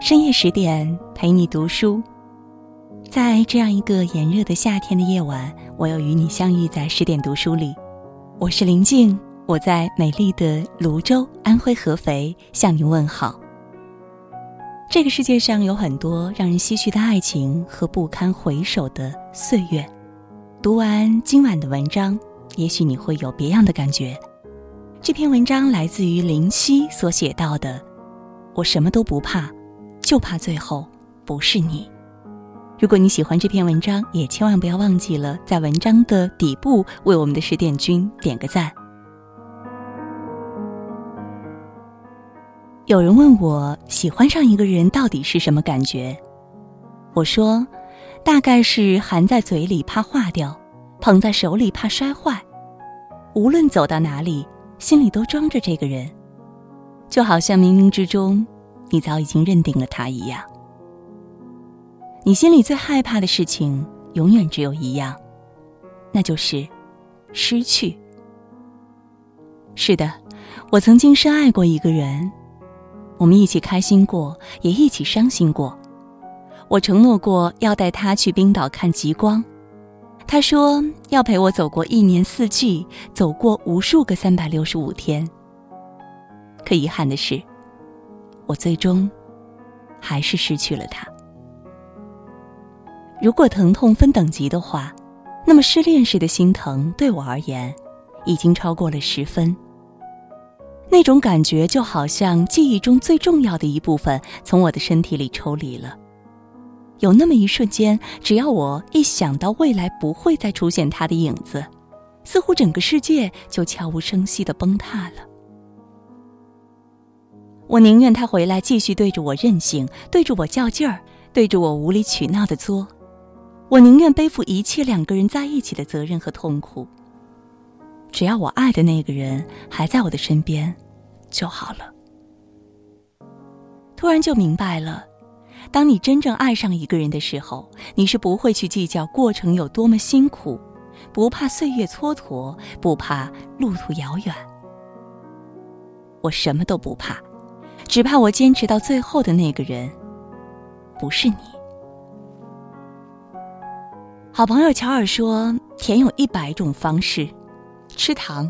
深夜十点陪你读书，在这样一个炎热的夏天的夜晚，我又与你相遇在十点读书里。我是林静，我在美丽的泸州，安徽合肥向您问好。这个世界上有很多让人唏嘘的爱情和不堪回首的岁月。读完今晚的文章，也许你会有别样的感觉。这篇文章来自于林夕所写到的：“我什么都不怕。”就怕最后不是你。如果你喜欢这篇文章，也千万不要忘记了在文章的底部为我们的十点君点个赞。有人问我喜欢上一个人到底是什么感觉？我说，大概是含在嘴里怕化掉，捧在手里怕摔坏，无论走到哪里，心里都装着这个人，就好像冥冥之中。你早已经认定了他一样，你心里最害怕的事情永远只有一样，那就是失去。是的，我曾经深爱过一个人，我们一起开心过，也一起伤心过。我承诺过要带他去冰岛看极光，他说要陪我走过一年四季，走过无数个三百六十五天。可遗憾的是。我最终还是失去了他。如果疼痛分等级的话，那么失恋时的心疼对我而言，已经超过了十分。那种感觉就好像记忆中最重要的一部分从我的身体里抽离了。有那么一瞬间，只要我一想到未来不会再出现他的影子，似乎整个世界就悄无声息的崩塌了。我宁愿他回来继续对着我任性，对着我较劲儿，对着我无理取闹的作。我宁愿背负一切两个人在一起的责任和痛苦。只要我爱的那个人还在我的身边，就好了。突然就明白了，当你真正爱上一个人的时候，你是不会去计较过程有多么辛苦，不怕岁月蹉跎，不怕路途遥远。我什么都不怕。只怕我坚持到最后的那个人，不是你。好朋友乔尔说，甜有一百种方式：吃糖、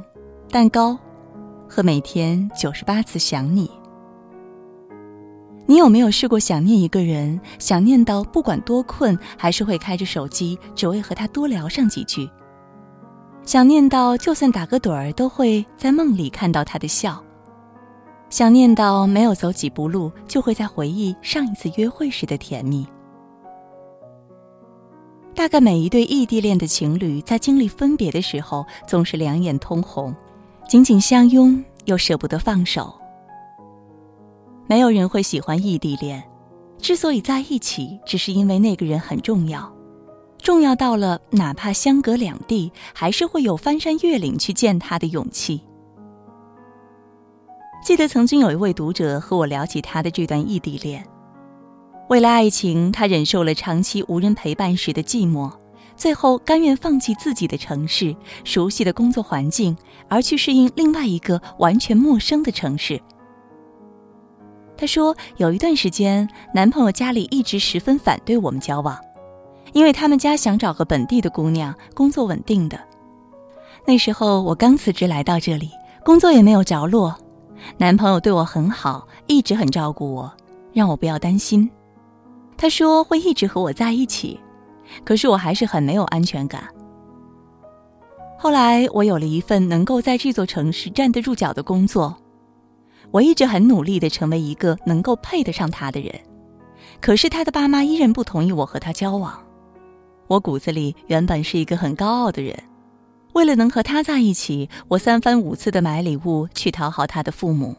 蛋糕，和每天九十八次想你。你有没有试过想念一个人，想念到不管多困，还是会开着手机，只为和他多聊上几句？想念到就算打个盹儿，都会在梦里看到他的笑。想念到没有走几步路，就会在回忆上一次约会时的甜蜜。大概每一对异地恋的情侣在经历分别的时候，总是两眼通红，紧紧相拥又舍不得放手。没有人会喜欢异地恋，之所以在一起，只是因为那个人很重要，重要到了哪怕相隔两地，还是会有翻山越岭去见他的勇气。记得曾经有一位读者和我聊起他的这段异地恋。为了爱情，他忍受了长期无人陪伴时的寂寞，最后甘愿放弃自己的城市、熟悉的工作环境，而去适应另外一个完全陌生的城市。他说，有一段时间，男朋友家里一直十分反对我们交往，因为他们家想找个本地的姑娘，工作稳定的。那时候我刚辞职来到这里，工作也没有着落。男朋友对我很好，一直很照顾我，让我不要担心。他说会一直和我在一起，可是我还是很没有安全感。后来我有了一份能够在这座城市站得住脚的工作，我一直很努力的成为一个能够配得上他的人，可是他的爸妈依然不同意我和他交往。我骨子里原本是一个很高傲的人。为了能和他在一起，我三番五次的买礼物去讨好他的父母。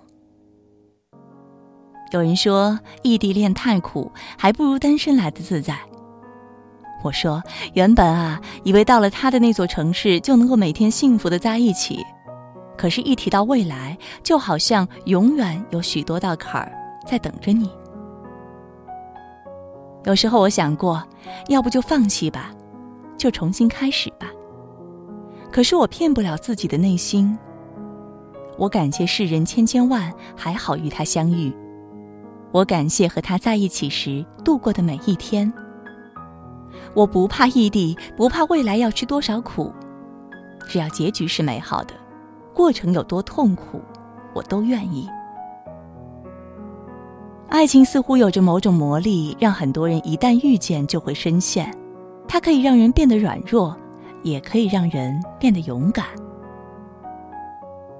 有人说异地恋太苦，还不如单身来的自在。我说原本啊，以为到了他的那座城市就能够每天幸福的在一起，可是，一提到未来，就好像永远有许多道坎儿在等着你。有时候我想过，要不就放弃吧，就重新开始吧。可是我骗不了自己的内心。我感谢世人千千万，还好与他相遇。我感谢和他在一起时度过的每一天。我不怕异地，不怕未来要吃多少苦，只要结局是美好的，过程有多痛苦，我都愿意。爱情似乎有着某种魔力，让很多人一旦遇见就会深陷。它可以让人变得软弱，也可以让人变得勇敢。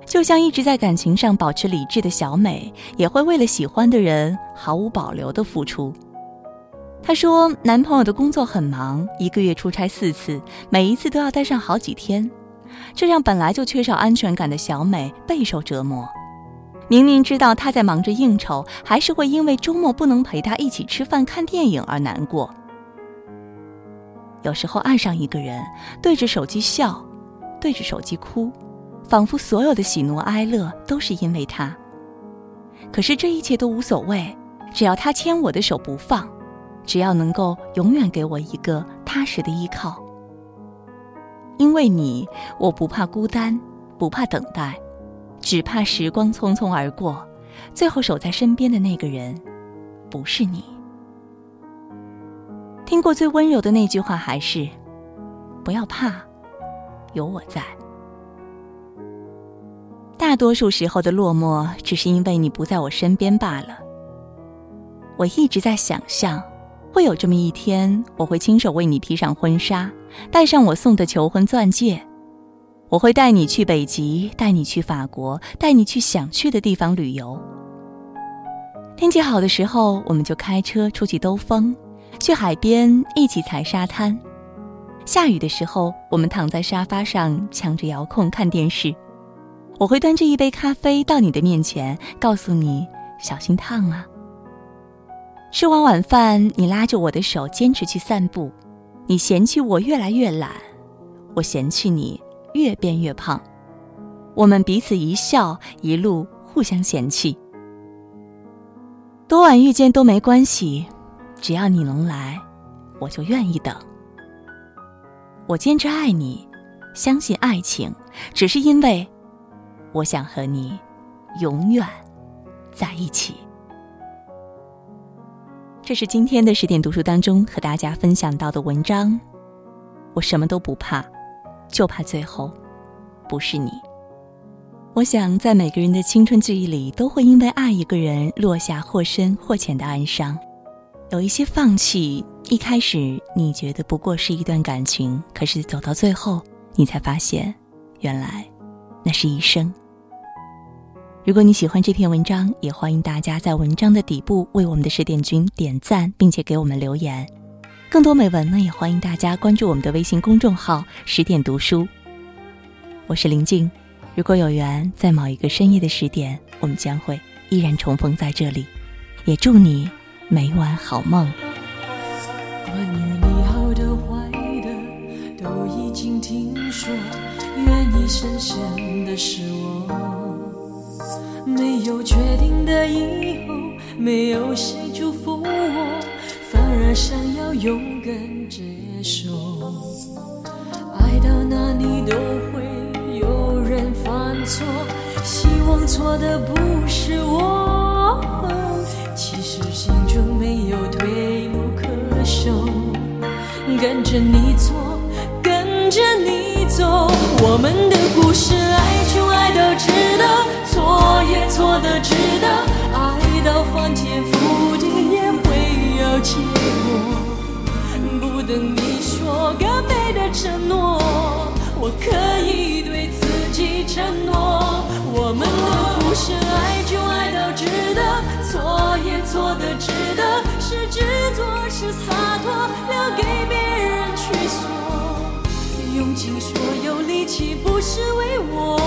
就像一直在感情上保持理智的小美，也会为了喜欢的人毫无保留的付出。她说，男朋友的工作很忙，一个月出差四次，每一次都要待上好几天，这让本来就缺少安全感的小美备受折磨。明明知道他在忙着应酬，还是会因为周末不能陪他一起吃饭、看电影而难过。有时候爱上一个人，对着手机笑，对着手机哭，仿佛所有的喜怒哀乐都是因为他。可是这一切都无所谓，只要他牵我的手不放，只要能够永远给我一个踏实的依靠。因为你，我不怕孤单，不怕等待。只怕时光匆匆而过，最后守在身边的那个人，不是你。听过最温柔的那句话还是：不要怕，有我在。大多数时候的落寞，只是因为你不在我身边罢了。我一直在想象，会有这么一天，我会亲手为你披上婚纱，戴上我送的求婚钻戒。我会带你去北极，带你去法国，带你去想去的地方旅游。天气好的时候，我们就开车出去兜风，去海边一起踩沙滩；下雨的时候，我们躺在沙发上抢着遥控看电视。我会端着一杯咖啡到你的面前，告诉你小心烫啊。吃完晚饭，你拉着我的手坚持去散步，你嫌弃我越来越懒，我嫌弃你。越变越胖，我们彼此一笑，一路互相嫌弃。多晚遇见都没关系，只要你能来，我就愿意等。我坚持爱你，相信爱情，只是因为我想和你永远在一起。这是今天的十点读书当中和大家分享到的文章。我什么都不怕。就怕最后，不是你。我想，在每个人的青春记忆里，都会因为爱一个人落下或深或浅的哀伤。有一些放弃，一开始你觉得不过是一段感情，可是走到最后，你才发现，原来那是一生。如果你喜欢这篇文章，也欢迎大家在文章的底部为我们的十点君点赞，并且给我们留言。更多美文呢，也欢迎大家关注我们的微信公众号“十点读书”。我是林静，如果有缘，在某一个深夜的十点，我们将会依然重逢在这里。也祝你每晚好梦。关于你好的坏的，都已经听说，愿意深深的是我，没有确定的以后，没有谁祝福我。反而想要勇敢接受，爱到哪里都会有人犯错，希望错的不是我。其实心中没有退路可守，跟着你错，跟着你走，我们的故事爱就爱到值得，错也错的值得，爱到翻天覆地也会有结果。不等你说个美的承诺，我可以对自己承诺。我们的故事，也做得值得，是执着是洒脱，留给别人去说。用尽所有力气不是为我，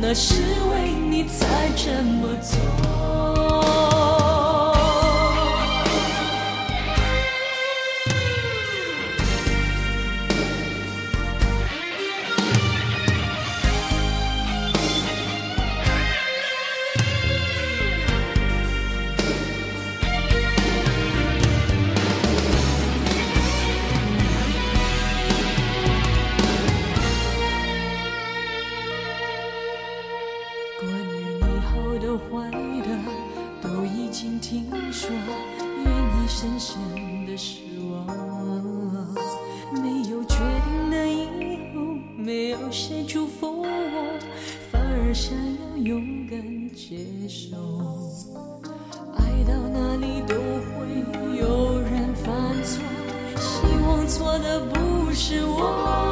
那是为你才这么做。关于你好的坏的都已经听说，愿意深深的失望。没有决定的以后，没有谁祝福我，反而想要勇敢接受。爱到哪里都会有人犯错，希望错的不是我。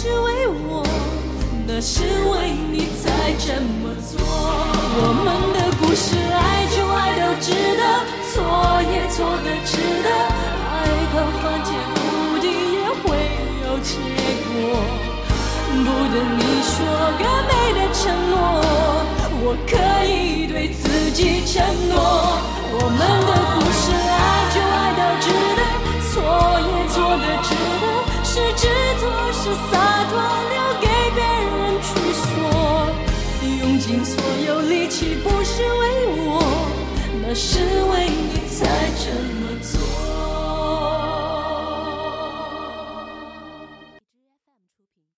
是为我，那是为你才这么做。我们的故事，爱就爱到值得，错也错的值得，爱到翻天覆地也会有结果。不等你说个美的承诺，我可以对自己承诺。我们的故事，爱就爱到值得，错也错的值得，是执着是洒是为我，那是为你才这